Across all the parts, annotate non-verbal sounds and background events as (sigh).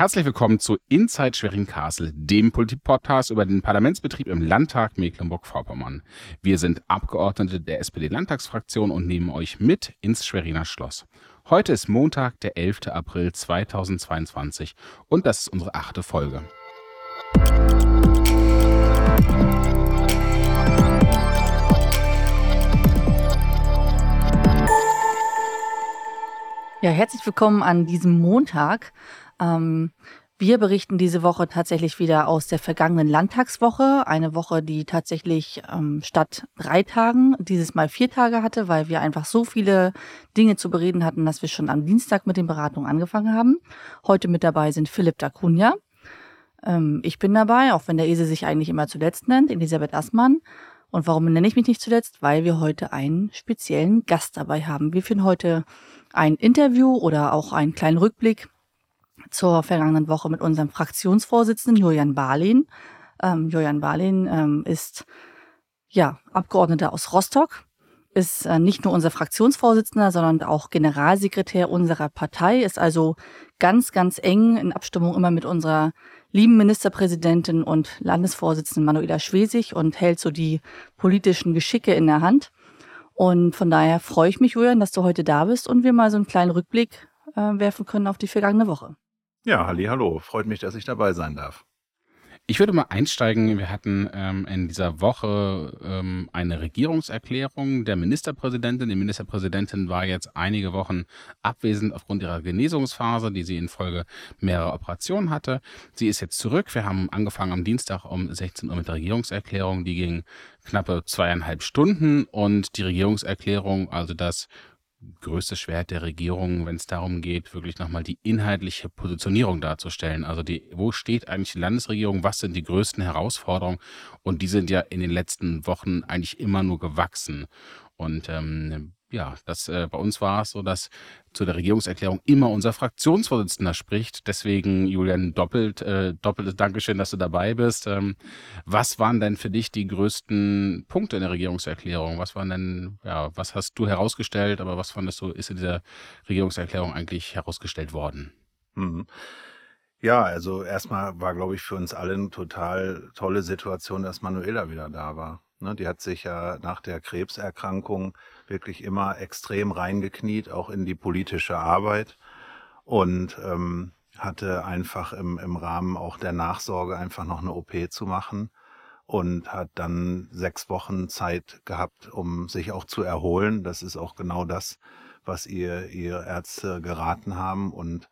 Herzlich willkommen zu Inside Schwerin-Kassel, dem Politik-Podcast über den Parlamentsbetrieb im Landtag Mecklenburg-Vorpommern. Wir sind Abgeordnete der SPD-Landtagsfraktion und nehmen euch mit ins Schweriner Schloss. Heute ist Montag, der 11. April 2022 und das ist unsere achte Folge. Ja, herzlich willkommen an diesem Montag. Ähm, wir berichten diese Woche tatsächlich wieder aus der vergangenen Landtagswoche. Eine Woche, die tatsächlich ähm, statt drei Tagen dieses Mal vier Tage hatte, weil wir einfach so viele Dinge zu bereden hatten, dass wir schon am Dienstag mit den Beratungen angefangen haben. Heute mit dabei sind Philipp Dacunja. Ähm, ich bin dabei, auch wenn der Esel sich eigentlich immer zuletzt nennt, Elisabeth Assmann. Und warum nenne ich mich nicht zuletzt? Weil wir heute einen speziellen Gast dabei haben. Wir führen heute ein Interview oder auch einen kleinen Rückblick zur vergangenen Woche mit unserem Fraktionsvorsitzenden Julian Barlin. Ähm, Julian Barlin ähm, ist ja Abgeordneter aus Rostock, ist äh, nicht nur unser Fraktionsvorsitzender, sondern auch Generalsekretär unserer Partei, ist also ganz, ganz eng in Abstimmung immer mit unserer lieben Ministerpräsidentin und Landesvorsitzenden Manuela Schwesig und hält so die politischen Geschicke in der Hand. Und von daher freue ich mich, Julian, dass du heute da bist und wir mal so einen kleinen Rückblick äh, werfen können auf die vergangene Woche. Ja, halli, hallo. Freut mich, dass ich dabei sein darf. Ich würde mal einsteigen. Wir hatten ähm, in dieser Woche ähm, eine Regierungserklärung der Ministerpräsidentin. Die Ministerpräsidentin war jetzt einige Wochen abwesend aufgrund ihrer Genesungsphase, die sie infolge mehrerer Operationen hatte. Sie ist jetzt zurück. Wir haben angefangen am Dienstag um 16 Uhr mit der Regierungserklärung. Die ging knappe zweieinhalb Stunden und die Regierungserklärung, also das größte Schwert der Regierung, wenn es darum geht, wirklich nochmal die inhaltliche Positionierung darzustellen. Also die, wo steht eigentlich die Landesregierung, was sind die größten Herausforderungen? Und die sind ja in den letzten Wochen eigentlich immer nur gewachsen. Und ähm, ja, das äh, bei uns war es so, dass zu der Regierungserklärung immer unser Fraktionsvorsitzender spricht. Deswegen, Julian, doppelt, äh, doppeltes Dankeschön, dass du dabei bist. Ähm, was waren denn für dich die größten Punkte in der Regierungserklärung? Was waren denn, ja, was hast du herausgestellt, aber was fandest du, ist in dieser Regierungserklärung eigentlich herausgestellt worden? Mhm. Ja, also erstmal war, glaube ich, für uns alle eine total tolle Situation, dass Manuela wieder da war. Ne, die hat sich ja nach der Krebserkrankung wirklich immer extrem reingekniet, auch in die politische Arbeit und ähm, hatte einfach im, im Rahmen auch der Nachsorge einfach noch eine OP zu machen und hat dann sechs Wochen Zeit gehabt, um sich auch zu erholen. Das ist auch genau das, was ihr, ihr Ärzte geraten haben und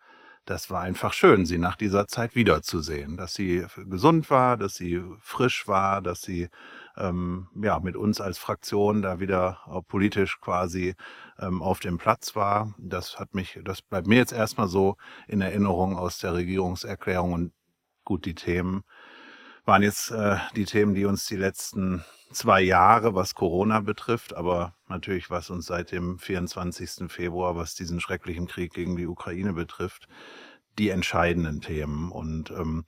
das war einfach schön, sie nach dieser Zeit wiederzusehen, dass sie gesund war, dass sie frisch war, dass sie ähm, ja mit uns als Fraktion da wieder äh, politisch quasi ähm, auf dem Platz war. Das hat mich, das bleibt mir jetzt erstmal so in Erinnerung aus der Regierungserklärung und gut, die Themen waren jetzt äh, die Themen, die uns die letzten zwei Jahre, was Corona betrifft, aber natürlich was uns seit dem 24. Februar, was diesen schrecklichen Krieg gegen die Ukraine betrifft, die entscheidenden Themen. Und ähm,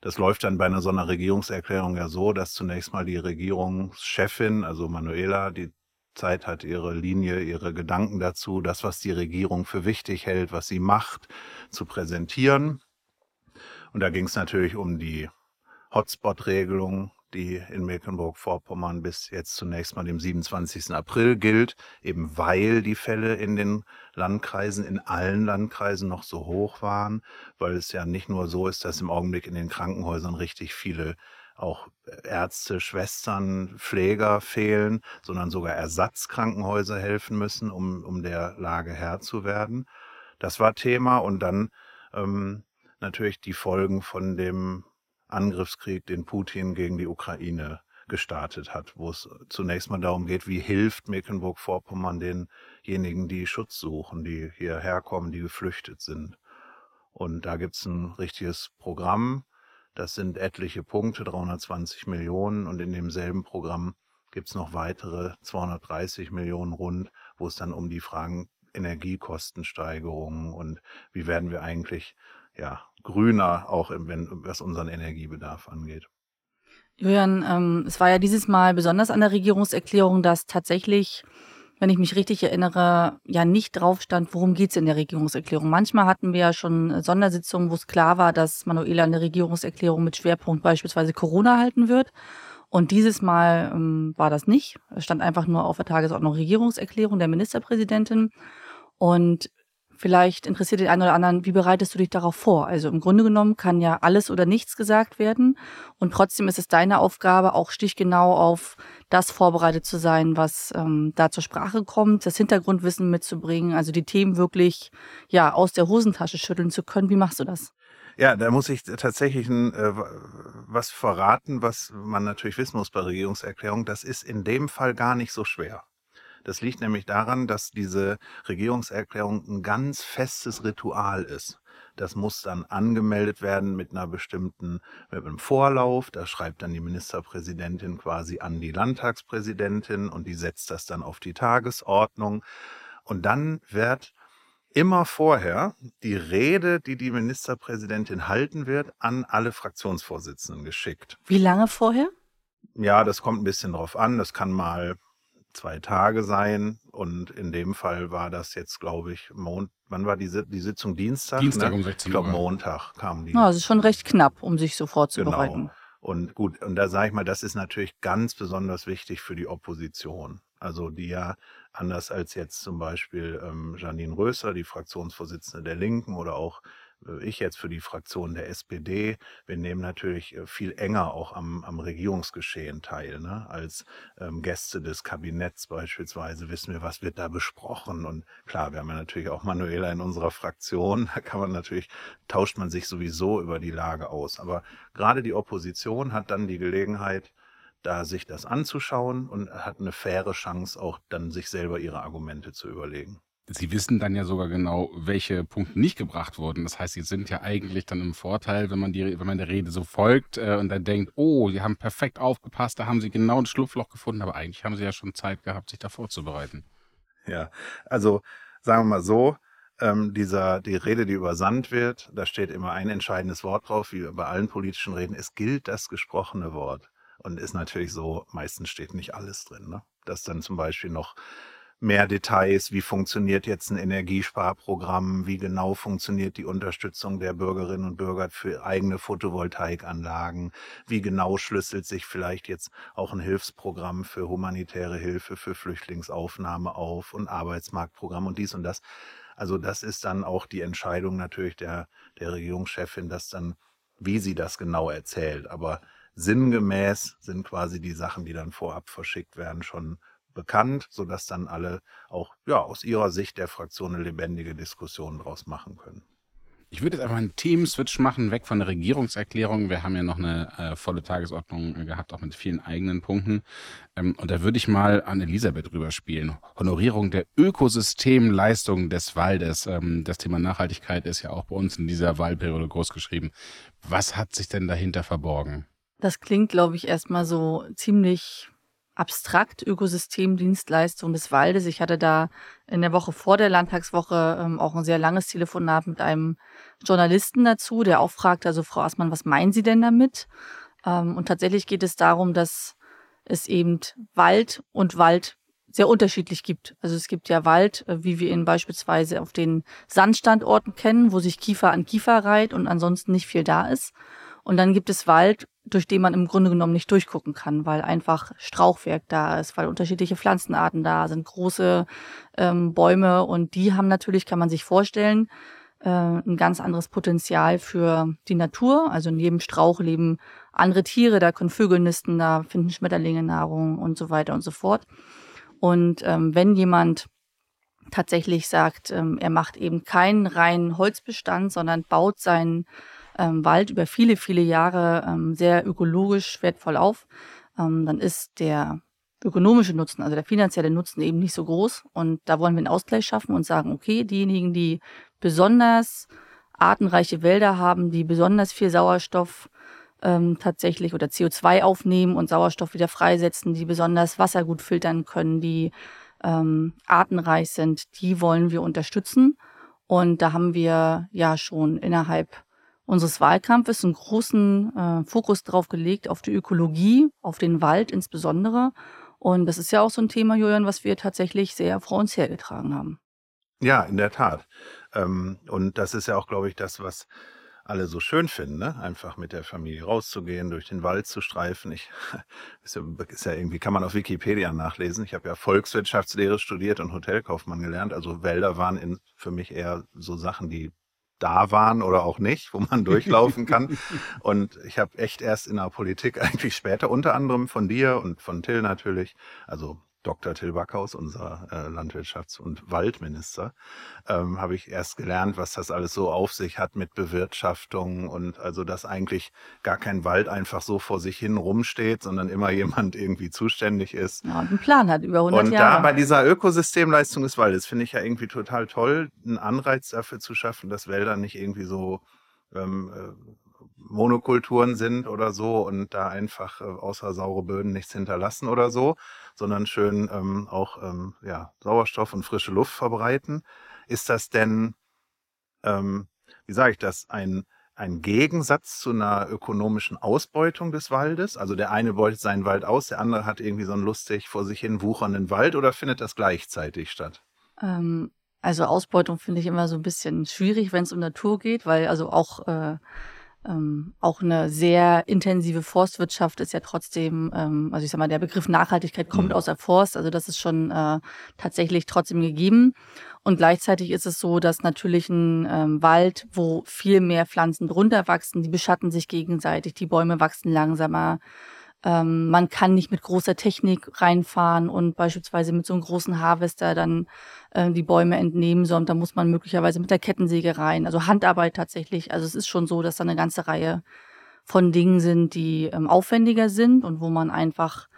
das läuft dann bei einer so einer Regierungserklärung ja so, dass zunächst mal die Regierungschefin, also Manuela, die Zeit hat, ihre Linie, ihre Gedanken dazu, das, was die Regierung für wichtig hält, was sie macht, zu präsentieren. Und da ging es natürlich um die Hotspot-Regelung, die in Mecklenburg-Vorpommern bis jetzt zunächst mal dem 27. April gilt, eben weil die Fälle in den Landkreisen, in allen Landkreisen noch so hoch waren, weil es ja nicht nur so ist, dass im Augenblick in den Krankenhäusern richtig viele auch Ärzte, Schwestern, Pfleger fehlen, sondern sogar Ersatzkrankenhäuser helfen müssen, um, um der Lage Herr zu werden. Das war Thema und dann ähm, natürlich die Folgen von dem Angriffskrieg, den Putin gegen die Ukraine gestartet hat, wo es zunächst mal darum geht, wie hilft Mecklenburg-Vorpommern denjenigen, die Schutz suchen, die hierher kommen, die geflüchtet sind. Und da gibt es ein richtiges Programm, das sind etliche Punkte, 320 Millionen und in demselben Programm gibt es noch weitere 230 Millionen rund, wo es dann um die Fragen Energiekostensteigerungen und wie werden wir eigentlich ja, grüner, auch wenn, was unseren Energiebedarf angeht. Julian, ähm, es war ja dieses Mal besonders an der Regierungserklärung, dass tatsächlich wenn ich mich richtig erinnere, ja nicht drauf stand, worum geht es in der Regierungserklärung. Manchmal hatten wir ja schon Sondersitzungen, wo es klar war, dass Manuela eine Regierungserklärung mit Schwerpunkt beispielsweise Corona halten wird. Und dieses Mal ähm, war das nicht. Es stand einfach nur auf der Tagesordnung Regierungserklärung der Ministerpräsidentin. Und vielleicht interessiert den einen oder anderen, wie bereitest du dich darauf vor? Also im Grunde genommen kann ja alles oder nichts gesagt werden. Und trotzdem ist es deine Aufgabe, auch stichgenau auf das vorbereitet zu sein, was ähm, da zur Sprache kommt, das Hintergrundwissen mitzubringen, also die Themen wirklich ja aus der Hosentasche schütteln zu können. Wie machst du das? Ja, da muss ich tatsächlich ein, äh, was verraten, was man natürlich wissen muss bei Regierungserklärungen. Das ist in dem Fall gar nicht so schwer. Das liegt nämlich daran, dass diese Regierungserklärung ein ganz festes Ritual ist. Das muss dann angemeldet werden mit einer bestimmten, mit einem Vorlauf. Da schreibt dann die Ministerpräsidentin quasi an die Landtagspräsidentin und die setzt das dann auf die Tagesordnung. Und dann wird immer vorher die Rede, die die Ministerpräsidentin halten wird, an alle Fraktionsvorsitzenden geschickt. Wie lange vorher? Ja, das kommt ein bisschen drauf an. Das kann mal zwei Tage sein. Und in dem Fall war das jetzt, glaube ich, Mond. Wann war die, die Sitzung? Dienstag? Dienstag ne? um 16 Uhr. Ich glaube, Montag kam die. Ja, also schon recht knapp, um sich so vorzubereiten. Genau. Und gut, und da sage ich mal, das ist natürlich ganz besonders wichtig für die Opposition. Also die ja anders als jetzt zum Beispiel ähm, Janine Röser, die Fraktionsvorsitzende der Linken oder auch ich jetzt für die Fraktion der SPD, wir nehmen natürlich äh, viel enger auch am, am Regierungsgeschehen teil. Ne? Als ähm, Gäste des Kabinetts beispielsweise wissen wir, was wird da besprochen. Und klar, wir haben ja natürlich auch Manuela in unserer Fraktion. Da kann man natürlich, tauscht man sich sowieso über die Lage aus. Aber gerade die Opposition hat dann die Gelegenheit, da sich das anzuschauen und hat eine faire Chance, auch dann sich selber ihre Argumente zu überlegen. Sie wissen dann ja sogar genau, welche Punkte nicht gebracht wurden. Das heißt, Sie sind ja eigentlich dann im Vorteil, wenn man, die, wenn man der Rede so folgt äh, und dann denkt, oh, Sie haben perfekt aufgepasst, da haben Sie genau ein Schlupfloch gefunden, aber eigentlich haben Sie ja schon Zeit gehabt, sich da vorzubereiten. Ja, also sagen wir mal so, ähm, dieser, die Rede, die übersandt wird, da steht immer ein entscheidendes Wort drauf, wie bei allen politischen Reden. Es gilt das gesprochene Wort. Und ist natürlich so, meistens steht nicht alles drin. Ne? Dass dann zum Beispiel noch mehr Details, wie funktioniert jetzt ein Energiesparprogramm, wie genau funktioniert die Unterstützung der Bürgerinnen und Bürger für eigene Photovoltaikanlagen, wie genau schlüsselt sich vielleicht jetzt auch ein Hilfsprogramm für humanitäre Hilfe, für Flüchtlingsaufnahme auf und Arbeitsmarktprogramm und dies und das. Also das ist dann auch die Entscheidung natürlich der, der Regierungschefin, dass dann, wie sie das genau erzählt. Aber sinngemäß sind quasi die Sachen, die dann vorab verschickt werden, schon bekannt, sodass dann alle auch ja, aus ihrer Sicht der Fraktion eine lebendige Diskussion daraus machen können. Ich würde jetzt einfach einen Themenswitch machen, weg von der Regierungserklärung. Wir haben ja noch eine äh, volle Tagesordnung äh, gehabt, auch mit vielen eigenen Punkten. Ähm, und da würde ich mal an Elisabeth rüberspielen. Honorierung der Ökosystemleistung des Waldes. Ähm, das Thema Nachhaltigkeit ist ja auch bei uns in dieser Wahlperiode groß geschrieben. Was hat sich denn dahinter verborgen? Das klingt, glaube ich, erstmal so ziemlich abstrakt Ökosystemdienstleistung des Waldes. Ich hatte da in der Woche vor der Landtagswoche ähm, auch ein sehr langes Telefonat mit einem Journalisten dazu, der auch fragte, also Frau Aßmann, was meinen Sie denn damit? Ähm, und tatsächlich geht es darum, dass es eben Wald und Wald sehr unterschiedlich gibt. Also es gibt ja Wald, äh, wie wir ihn beispielsweise auf den Sandstandorten kennen, wo sich Kiefer an Kiefer reiht und ansonsten nicht viel da ist. Und dann gibt es Wald, durch den man im Grunde genommen nicht durchgucken kann, weil einfach Strauchwerk da ist, weil unterschiedliche Pflanzenarten da sind, große ähm, Bäume und die haben natürlich, kann man sich vorstellen, äh, ein ganz anderes Potenzial für die Natur. Also jedem Strauch leben andere Tiere, da können Vögel nisten, da finden Schmetterlinge Nahrung und so weiter und so fort. Und ähm, wenn jemand tatsächlich sagt, ähm, er macht eben keinen reinen Holzbestand, sondern baut seinen ähm, Wald über viele, viele Jahre ähm, sehr ökologisch wertvoll auf, ähm, dann ist der ökonomische Nutzen, also der finanzielle Nutzen eben nicht so groß. Und da wollen wir einen Ausgleich schaffen und sagen, okay, diejenigen, die besonders artenreiche Wälder haben, die besonders viel Sauerstoff ähm, tatsächlich oder CO2 aufnehmen und Sauerstoff wieder freisetzen, die besonders Wasser gut filtern können, die ähm, artenreich sind, die wollen wir unterstützen. Und da haben wir ja schon innerhalb unseres Wahlkampfes einen großen äh, Fokus drauf gelegt auf die Ökologie, auf den Wald insbesondere. Und das ist ja auch so ein Thema, Julian, was wir tatsächlich sehr vor uns hergetragen haben. Ja, in der Tat. Ähm, und das ist ja auch, glaube ich, das, was alle so schön finden, ne? einfach mit der Familie rauszugehen, durch den Wald zu streifen. Ich, (laughs) ist, ja, ist ja irgendwie, kann man auf Wikipedia nachlesen. Ich habe ja Volkswirtschaftslehre studiert und Hotelkaufmann gelernt. Also Wälder waren in, für mich eher so Sachen, die da waren oder auch nicht, wo man durchlaufen kann. (laughs) und ich habe echt erst in der Politik (laughs) eigentlich später, unter anderem von dir und von Till natürlich, also Dr. Till Backhaus, unser äh, Landwirtschafts- und Waldminister, ähm, habe ich erst gelernt, was das alles so auf sich hat mit Bewirtschaftung und also, dass eigentlich gar kein Wald einfach so vor sich hin rumsteht, sondern immer jemand irgendwie zuständig ist. Ja, und einen Plan hat über 100 und Jahre. da bei dieser Ökosystemleistung des Waldes finde ich ja irgendwie total toll, einen Anreiz dafür zu schaffen, dass Wälder nicht irgendwie so ähm, äh, Monokulturen sind oder so und da einfach äh, außer saure Böden nichts hinterlassen oder so, sondern schön ähm, auch ähm, ja, Sauerstoff und frische Luft verbreiten. Ist das denn, ähm, wie sage ich das, ein, ein Gegensatz zu einer ökonomischen Ausbeutung des Waldes? Also der eine beutet seinen Wald aus, der andere hat irgendwie so einen lustig vor sich hin wuchernden Wald oder findet das gleichzeitig statt? Ähm, also Ausbeutung finde ich immer so ein bisschen schwierig, wenn es um Natur geht, weil also auch äh, ähm, auch eine sehr intensive Forstwirtschaft ist ja trotzdem, ähm, also ich sag mal, der Begriff Nachhaltigkeit kommt mhm. aus der Forst, also das ist schon äh, tatsächlich trotzdem gegeben. Und gleichzeitig ist es so, dass natürlich ein ähm, Wald, wo viel mehr Pflanzen drunter wachsen, die beschatten sich gegenseitig, die Bäume wachsen langsamer. Ähm, man kann nicht mit großer Technik reinfahren und beispielsweise mit so einem großen Harvester dann äh, die Bäume entnehmen, sondern da muss man möglicherweise mit der Kettensäge rein. Also Handarbeit tatsächlich. Also es ist schon so, dass da eine ganze Reihe von Dingen sind, die ähm, aufwendiger sind und wo man einfach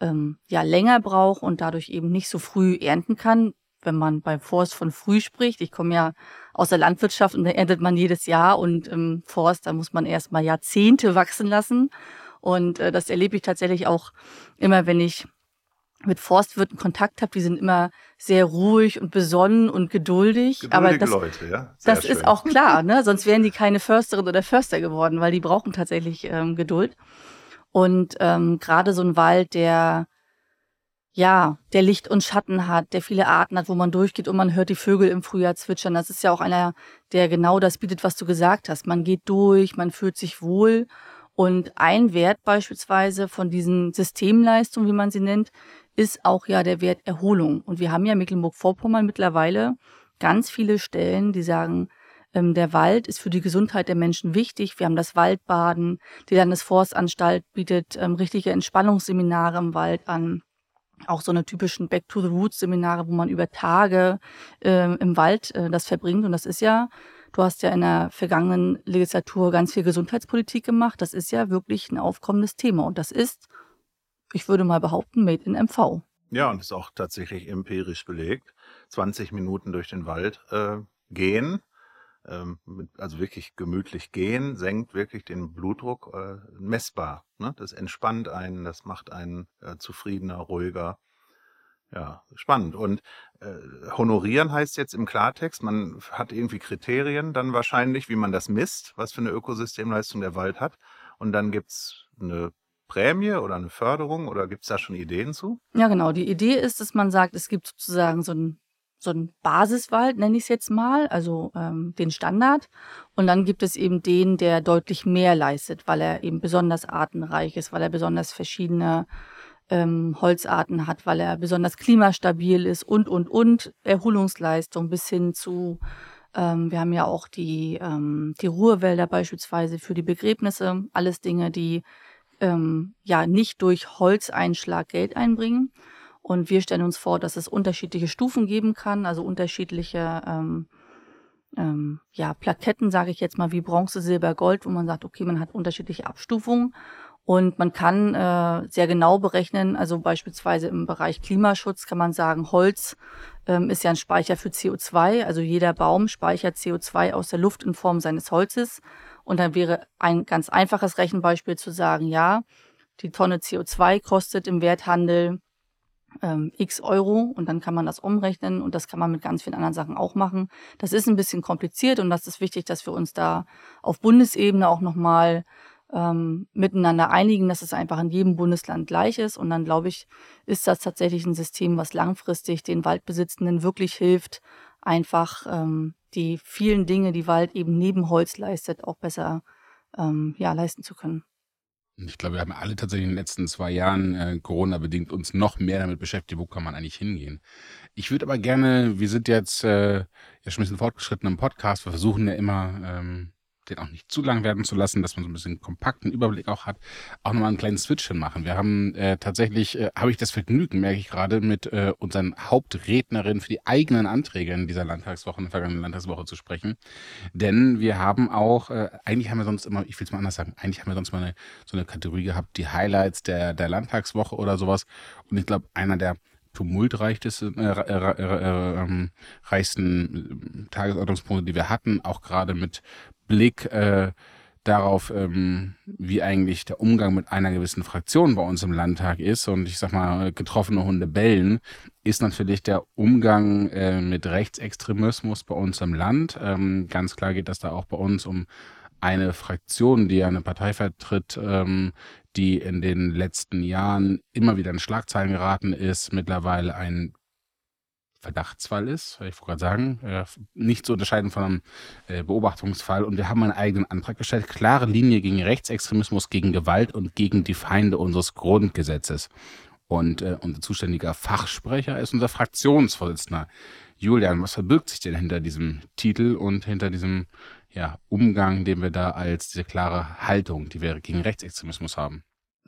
ähm, ja länger braucht und dadurch eben nicht so früh ernten kann. Wenn man beim Forst von früh spricht, ich komme ja aus der Landwirtschaft und da erntet man jedes Jahr und im Forst, da muss man erst mal Jahrzehnte wachsen lassen. Und äh, das erlebe ich tatsächlich auch immer, wenn ich mit Forstwirten Kontakt habe, die sind immer sehr ruhig und besonnen und geduldig. Geduldige aber das, Leute, ja. Sehr das schön. ist auch klar, (laughs) ne? Sonst wären die keine Försterin oder Förster geworden, weil die brauchen tatsächlich ähm, Geduld. Und ähm, gerade so ein Wald, der ja, der Licht und Schatten hat, der viele Arten hat, wo man durchgeht und man hört die Vögel im Frühjahr zwitschern. Das ist ja auch einer, der genau das bietet, was du gesagt hast. Man geht durch, man fühlt sich wohl und ein Wert beispielsweise von diesen Systemleistungen, wie man sie nennt, ist auch ja der Wert Erholung. Und wir haben ja Mecklenburg-Vorpommern mittlerweile ganz viele Stellen, die sagen, ähm, der Wald ist für die Gesundheit der Menschen wichtig. Wir haben das Waldbaden. Die Landesforstanstalt bietet ähm, richtige Entspannungsseminare im Wald an. Auch so eine typischen Back to the Roots Seminare, wo man über Tage äh, im Wald äh, das verbringt. Und das ist ja Du hast ja in der vergangenen Legislatur ganz viel Gesundheitspolitik gemacht. Das ist ja wirklich ein aufkommendes Thema. Und das ist, ich würde mal behaupten, made in MV. Ja, und ist auch tatsächlich empirisch belegt. 20 Minuten durch den Wald äh, gehen, ähm, also wirklich gemütlich gehen, senkt wirklich den Blutdruck äh, messbar. Ne? Das entspannt einen, das macht einen äh, zufriedener, ruhiger. Ja, spannend. Und äh, honorieren heißt jetzt im Klartext, man hat irgendwie Kriterien dann wahrscheinlich, wie man das misst, was für eine Ökosystemleistung der Wald hat. Und dann gibt's eine Prämie oder eine Förderung oder gibt's da schon Ideen zu? Ja, genau. Die Idee ist, dass man sagt, es gibt sozusagen so ein so ein Basiswald, nenne ich es jetzt mal, also ähm, den Standard. Und dann gibt es eben den, der deutlich mehr leistet, weil er eben besonders artenreich ist, weil er besonders verschiedene ähm, Holzarten hat, weil er besonders klimastabil ist und, und, und. Erholungsleistung bis hin zu, ähm, wir haben ja auch die, ähm, die Ruhewälder beispielsweise für die Begräbnisse. Alles Dinge, die ähm, ja nicht durch Holzeinschlag Geld einbringen. Und wir stellen uns vor, dass es unterschiedliche Stufen geben kann, also unterschiedliche ähm, ähm, ja, Plaketten, sage ich jetzt mal, wie Bronze, Silber, Gold, wo man sagt, okay, man hat unterschiedliche Abstufungen. Und man kann äh, sehr genau berechnen, also beispielsweise im Bereich Klimaschutz kann man sagen, Holz ähm, ist ja ein Speicher für CO2. Also jeder Baum speichert CO2 aus der Luft in Form seines Holzes. Und dann wäre ein ganz einfaches Rechenbeispiel zu sagen, ja, die Tonne CO2 kostet im Werthandel ähm, x Euro und dann kann man das umrechnen und das kann man mit ganz vielen anderen Sachen auch machen. Das ist ein bisschen kompliziert und das ist wichtig, dass wir uns da auf Bundesebene auch nochmal ähm, miteinander einigen, dass es einfach in jedem Bundesland gleich ist. Und dann, glaube ich, ist das tatsächlich ein System, was langfristig den Waldbesitzenden wirklich hilft, einfach ähm, die vielen Dinge, die Wald eben neben Holz leistet, auch besser ähm, ja, leisten zu können. Ich glaube, wir haben alle tatsächlich in den letzten zwei Jahren äh, Corona-bedingt uns noch mehr damit beschäftigt, wo kann man eigentlich hingehen. Ich würde aber gerne, wir sind jetzt äh, ja schon ein bisschen fortgeschritten im Podcast, wir versuchen ja immer ähm, den auch nicht zu lang werden zu lassen, dass man so ein bisschen kompakten Überblick auch hat, auch nochmal einen kleinen Switch machen. Wir haben äh, tatsächlich, äh, habe ich das Vergnügen, merke ich gerade, mit äh, unseren Hauptrednerinnen für die eigenen Anträge in dieser Landtagswoche, in der vergangenen Landtagswoche zu sprechen. Denn wir haben auch, äh, eigentlich haben wir sonst immer, ich will es mal anders sagen, eigentlich haben wir sonst mal eine, so eine Kategorie gehabt, die Highlights der, der Landtagswoche oder sowas. Und ich glaube, einer der tumultreichsten äh, äh, äh, ähm, reichsten Tagesordnungspunkte, die wir hatten, auch gerade mit Blick äh, darauf, ähm, wie eigentlich der Umgang mit einer gewissen Fraktion bei uns im Landtag ist und ich sag mal, getroffene Hunde bellen, ist natürlich der Umgang äh, mit Rechtsextremismus bei uns im Land. Ähm, ganz klar geht das da auch bei uns um eine Fraktion, die eine Partei vertritt, ähm, die in den letzten Jahren immer wieder in Schlagzeilen geraten ist, mittlerweile ein Verdachtsfall ist, ich wollte gerade sagen, äh, nicht zu unterscheiden von einem äh, Beobachtungsfall. Und wir haben einen eigenen Antrag gestellt, klare Linie gegen Rechtsextremismus, gegen Gewalt und gegen die Feinde unseres Grundgesetzes. Und äh, unser zuständiger Fachsprecher ist unser Fraktionsvorsitzender. Julian, was verbirgt sich denn hinter diesem Titel und hinter diesem ja, Umgang, den wir da als diese klare Haltung, die wir gegen Rechtsextremismus haben?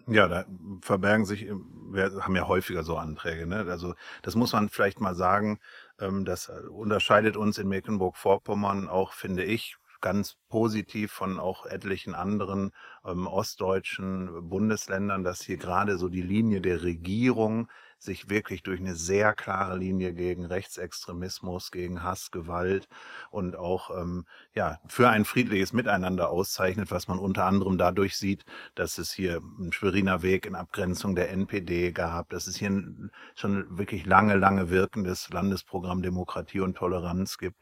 Ja, da verbergen sich, wir haben ja häufiger so Anträge. Ne? Also das muss man vielleicht mal sagen. Ähm, das unterscheidet uns in Mecklenburg-Vorpommern auch, finde ich, ganz positiv von auch etlichen anderen ähm, ostdeutschen Bundesländern, dass hier gerade so die Linie der Regierung sich wirklich durch eine sehr klare Linie gegen Rechtsextremismus, gegen Hass, Gewalt und auch ähm, ja für ein friedliches Miteinander auszeichnet, was man unter anderem dadurch sieht, dass es hier einen Schweriner Weg in Abgrenzung der NPD gab, dass es hier ein, schon wirklich lange, lange wirkendes Landesprogramm Demokratie und Toleranz gibt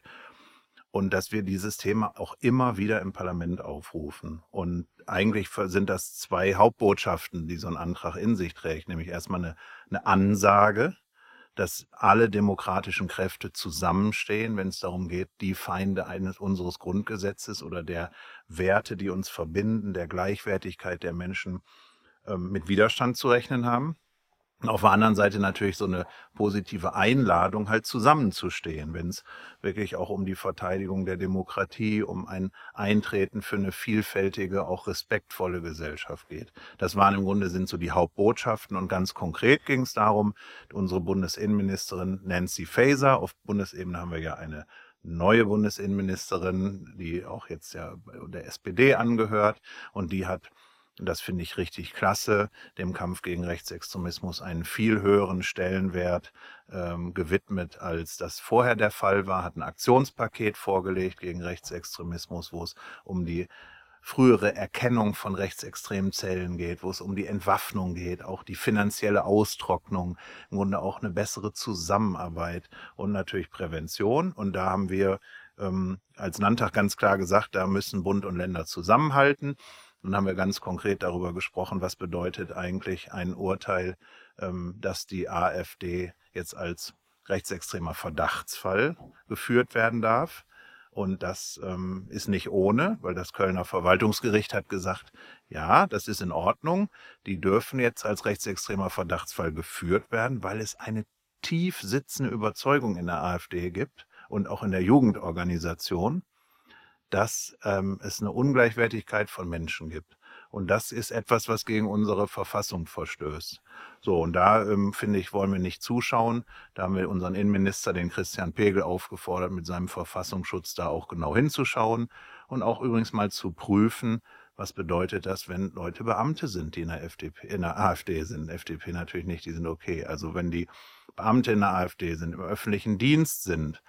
und dass wir dieses Thema auch immer wieder im Parlament aufrufen. Und eigentlich sind das zwei Hauptbotschaften, die so ein Antrag in sich trägt, nämlich erstmal eine, eine Ansage, dass alle demokratischen Kräfte zusammenstehen, wenn es darum geht, die Feinde eines unseres Grundgesetzes oder der Werte, die uns verbinden, der Gleichwertigkeit der Menschen ähm, mit Widerstand zu rechnen haben. Auf der anderen Seite natürlich so eine positive Einladung, halt zusammenzustehen, wenn es wirklich auch um die Verteidigung der Demokratie, um ein Eintreten für eine vielfältige, auch respektvolle Gesellschaft geht. Das waren im Grunde sind so die Hauptbotschaften. Und ganz konkret ging es darum, unsere Bundesinnenministerin Nancy Faeser, auf Bundesebene haben wir ja eine neue Bundesinnenministerin, die auch jetzt ja der SPD angehört. Und die hat das finde ich richtig klasse, dem Kampf gegen Rechtsextremismus einen viel höheren Stellenwert ähm, gewidmet, als das vorher der Fall war, hat ein Aktionspaket vorgelegt gegen Rechtsextremismus, wo es um die frühere Erkennung von rechtsextremen Zellen geht, wo es um die Entwaffnung geht, auch die finanzielle Austrocknung, im Grunde auch eine bessere Zusammenarbeit und natürlich Prävention. Und da haben wir ähm, als Landtag ganz klar gesagt, da müssen Bund und Länder zusammenhalten. Nun haben wir ganz konkret darüber gesprochen, was bedeutet eigentlich ein Urteil, ähm, dass die AfD jetzt als rechtsextremer Verdachtsfall geführt werden darf. Und das ähm, ist nicht ohne, weil das Kölner Verwaltungsgericht hat gesagt, ja, das ist in Ordnung. Die dürfen jetzt als rechtsextremer Verdachtsfall geführt werden, weil es eine tief sitzende Überzeugung in der AfD gibt und auch in der Jugendorganisation, dass ähm, es eine Ungleichwertigkeit von Menschen gibt. Und das ist etwas, was gegen unsere Verfassung verstößt. So, und da ähm, finde ich, wollen wir nicht zuschauen. Da haben wir unseren Innenminister, den Christian Pegel, aufgefordert, mit seinem Verfassungsschutz da auch genau hinzuschauen und auch übrigens mal zu prüfen, was bedeutet das, wenn Leute Beamte sind, die in der FDP, in der AfD sind. FDP natürlich nicht, die sind okay. Also wenn die Beamte in der AfD sind, im öffentlichen Dienst sind,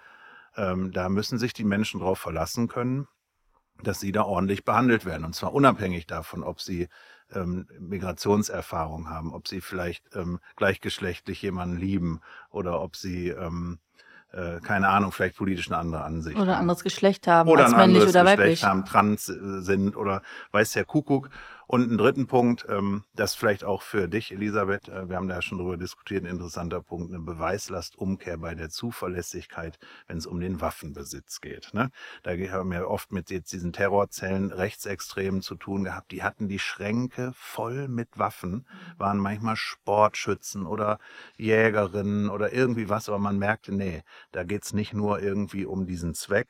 ähm, da müssen sich die Menschen darauf verlassen können, dass sie da ordentlich behandelt werden. Und zwar unabhängig davon, ob sie ähm, Migrationserfahrung haben, ob sie vielleicht ähm, gleichgeschlechtlich jemanden lieben oder ob sie, ähm, äh, keine Ahnung, vielleicht politisch eine andere Ansicht Oder haben. anderes Geschlecht haben, Oder als männlich anderes oder Geschlecht weiblich. haben, trans äh, sind oder weiß der Kuckuck. Und einen dritten Punkt, ähm, das vielleicht auch für dich, Elisabeth, äh, wir haben da schon drüber diskutiert, ein interessanter Punkt, eine Beweislastumkehr bei der Zuverlässigkeit, wenn es um den Waffenbesitz geht. Ne? Da haben wir oft mit jetzt diesen Terrorzellen Rechtsextremen zu tun gehabt, die hatten die Schränke voll mit Waffen, waren manchmal Sportschützen oder Jägerinnen oder irgendwie was, aber man merkte, nee, da geht's nicht nur irgendwie um diesen Zweck,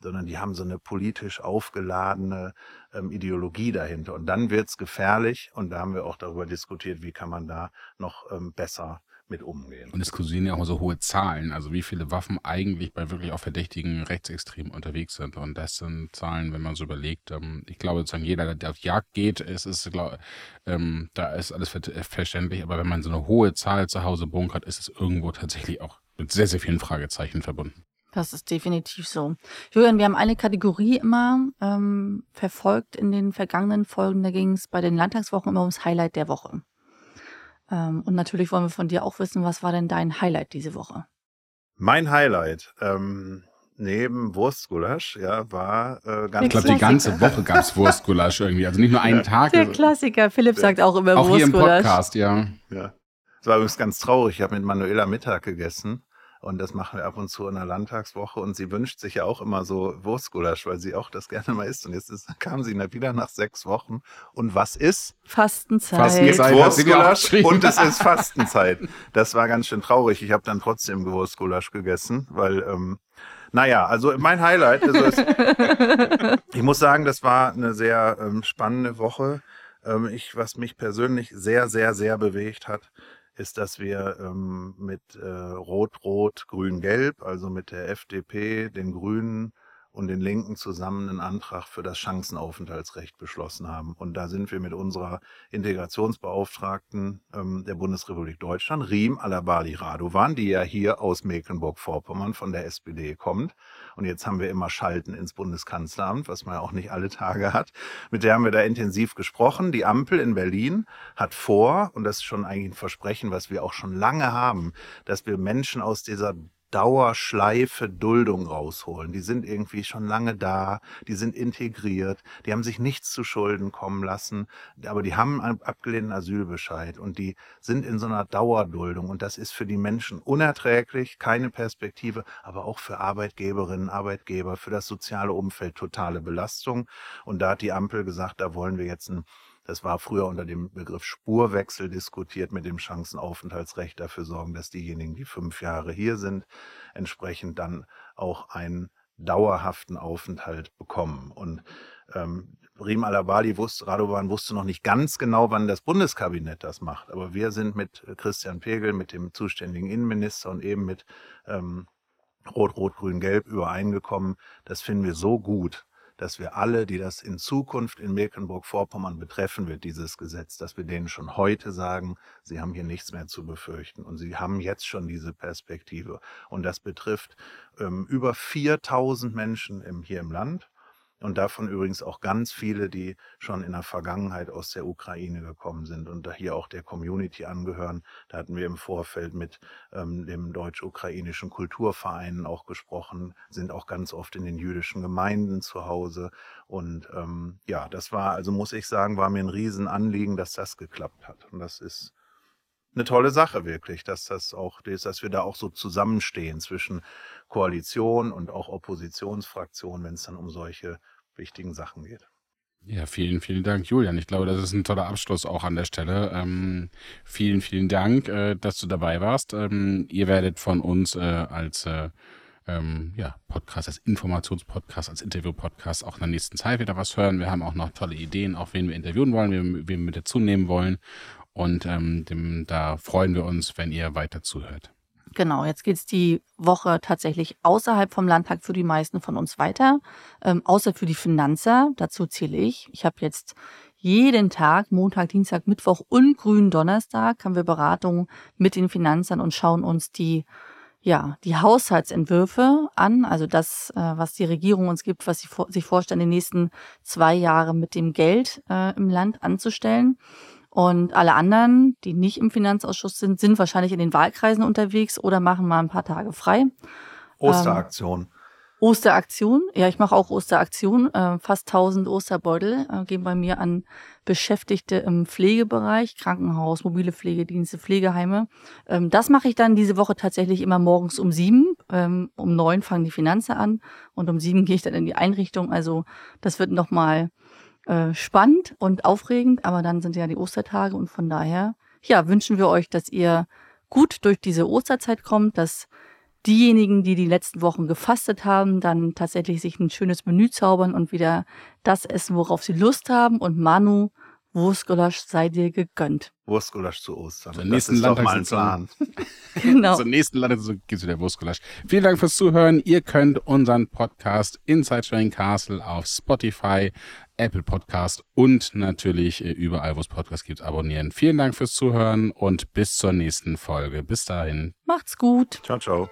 sondern die haben so eine politisch aufgeladene ähm, Ideologie dahinter. Und dann wird's gefährlich und da haben wir auch darüber diskutiert, wie kann man da noch ähm, besser mit umgehen. Und es kursieren ja auch so hohe Zahlen, also wie viele Waffen eigentlich bei wirklich auch verdächtigen Rechtsextremen unterwegs sind. Und das sind Zahlen, wenn man so überlegt, ähm, ich glaube sozusagen jeder, der auf Jagd geht, es ist, glaub, ähm, da ist alles verständlich, aber wenn man so eine hohe Zahl zu Hause bunkert, ist es irgendwo tatsächlich auch mit sehr, sehr vielen Fragezeichen verbunden. Das ist definitiv so. Julian, wir haben eine Kategorie immer ähm, verfolgt in den vergangenen Folgen. Da ging es bei den Landtagswochen immer ums Highlight der Woche. Ähm, und natürlich wollen wir von dir auch wissen, was war denn dein Highlight diese Woche? Mein Highlight, ähm, neben Wurstgulasch, ja, war äh, ganz Ich glaube, die ganze Woche gab es (laughs) Wurstgulasch irgendwie. Also nicht nur einen Tag. Der Klassiker. Philipp sagt auch immer Auch hier im Wurstgulasch. Podcast, ja. Ja. Es war übrigens ganz traurig. Ich habe mit Manuela Mittag gegessen und das machen wir ab und zu in der Landtagswoche und sie wünscht sich ja auch immer so Wurstgulasch, weil sie auch das gerne mal isst. Und jetzt ist, kam sie wieder nach sechs Wochen und was ist? Fastenzeit. Fastenzeit. Wurstgulasch (laughs) und es ist Fastenzeit. Das war ganz schön traurig. Ich habe dann trotzdem Wurstgulasch gegessen, weil ähm, naja, also mein Highlight, also es, (laughs) ich muss sagen, das war eine sehr ähm, spannende Woche. Ähm, ich, was mich persönlich sehr, sehr, sehr bewegt hat, ist, dass wir ähm, mit äh, Rot, Rot, Grün, Gelb, also mit der FDP, den Grünen und den Linken zusammen einen Antrag für das Chancenaufenthaltsrecht beschlossen haben. Und da sind wir mit unserer Integrationsbeauftragten ähm, der Bundesrepublik Deutschland, Riem Alabali Radovan, die ja hier aus Mecklenburg-Vorpommern von der SPD kommt. Und jetzt haben wir immer Schalten ins Bundeskanzleramt, was man ja auch nicht alle Tage hat. Mit der haben wir da intensiv gesprochen. Die Ampel in Berlin hat vor, und das ist schon eigentlich ein Versprechen, was wir auch schon lange haben, dass wir Menschen aus dieser Dauerschleife Duldung rausholen. Die sind irgendwie schon lange da, die sind integriert, die haben sich nichts zu Schulden kommen lassen, aber die haben einen abgelehnten Asylbescheid und die sind in so einer Dauerduldung und das ist für die Menschen unerträglich, keine Perspektive, aber auch für Arbeitgeberinnen, Arbeitgeber, für das soziale Umfeld totale Belastung. Und da hat die Ampel gesagt, da wollen wir jetzt ein das war früher unter dem Begriff Spurwechsel diskutiert mit dem Chancenaufenthaltsrecht dafür sorgen, dass diejenigen, die fünf Jahre hier sind, entsprechend dann auch einen dauerhaften Aufenthalt bekommen. Und ähm, Riem Alabali wusste, Radovan wusste noch nicht ganz genau, wann das Bundeskabinett das macht. Aber wir sind mit Christian Pegel, mit dem zuständigen Innenminister und eben mit ähm, Rot, Rot, Grün, Gelb übereingekommen. Das finden wir so gut, dass wir alle, die das in Zukunft in Mecklenburg-Vorpommern betreffen wird, dieses Gesetz, dass wir denen schon heute sagen, sie haben hier nichts mehr zu befürchten und sie haben jetzt schon diese Perspektive. Und das betrifft ähm, über 4000 Menschen im, hier im Land und davon übrigens auch ganz viele, die schon in der Vergangenheit aus der Ukraine gekommen sind und da hier auch der Community angehören. Da hatten wir im Vorfeld mit ähm, dem deutsch-ukrainischen Kulturverein auch gesprochen, sind auch ganz oft in den jüdischen Gemeinden zu Hause. Und ähm, ja, das war, also muss ich sagen, war mir ein Riesenanliegen, dass das geklappt hat. Und das ist eine tolle Sache wirklich, dass das auch, dass wir da auch so zusammenstehen zwischen Koalition und auch Oppositionsfraktion, wenn es dann um solche wichtigen Sachen geht. Ja, vielen, vielen Dank, Julian. Ich glaube, das ist ein toller Abschluss auch an der Stelle. Ähm, vielen, vielen Dank, äh, dass du dabei warst. Ähm, ihr werdet von uns äh, als äh, ähm, ja, Podcast, als Informationspodcast, als Interview-Podcast auch in der nächsten Zeit wieder was hören. Wir haben auch noch tolle Ideen, auch wen wir interviewen wollen, wen, wen wir mit dazu nehmen wollen. Und ähm, dem, da freuen wir uns, wenn ihr weiter zuhört. Genau, jetzt geht's die Woche tatsächlich außerhalb vom Landtag für die meisten von uns weiter, ähm, außer für die Finanzer. Dazu zähle ich. Ich habe jetzt jeden Tag, Montag, Dienstag, Mittwoch und grünen Donnerstag, haben wir Beratungen mit den Finanzern und schauen uns die ja, die Haushaltsentwürfe an, also das, äh, was die Regierung uns gibt, was sie vor, sich vorstellen, die nächsten zwei Jahre mit dem Geld äh, im Land anzustellen. Und alle anderen, die nicht im Finanzausschuss sind, sind wahrscheinlich in den Wahlkreisen unterwegs oder machen mal ein paar Tage frei. Osteraktion. Osteraktion. Ja, ich mache auch Osteraktion. Äh, fast 1000 Osterbeutel äh, gehen bei mir an Beschäftigte im Pflegebereich, Krankenhaus, mobile Pflegedienste, Pflegeheime. Ähm, das mache ich dann diese Woche tatsächlich immer morgens um sieben. Ähm, um neun fangen die Finanzen an und um sieben gehe ich dann in die Einrichtung. Also das wird nochmal äh, spannend und aufregend, aber dann sind ja die Ostertage und von daher, ja, wünschen wir euch, dass ihr gut durch diese Osterzeit kommt, dass diejenigen, die die letzten Wochen gefastet haben, dann tatsächlich sich ein schönes Menü zaubern und wieder das essen, worauf sie Lust haben. Und Manu, Wurstgulasch sei dir gegönnt. Wurstgulasch zu Ostern. Zur nächsten Plan. (laughs) genau. Zur nächsten Landtagssitzung gibt es wieder Wurstgulasch. Vielen Dank fürs Zuhören. Ihr könnt unseren Podcast Inside Train Castle auf Spotify, Apple Podcast und natürlich äh, überall, wo es Podcasts gibt, abonnieren. Vielen Dank fürs Zuhören und bis zur nächsten Folge. Bis dahin. Macht's gut. Ciao, ciao.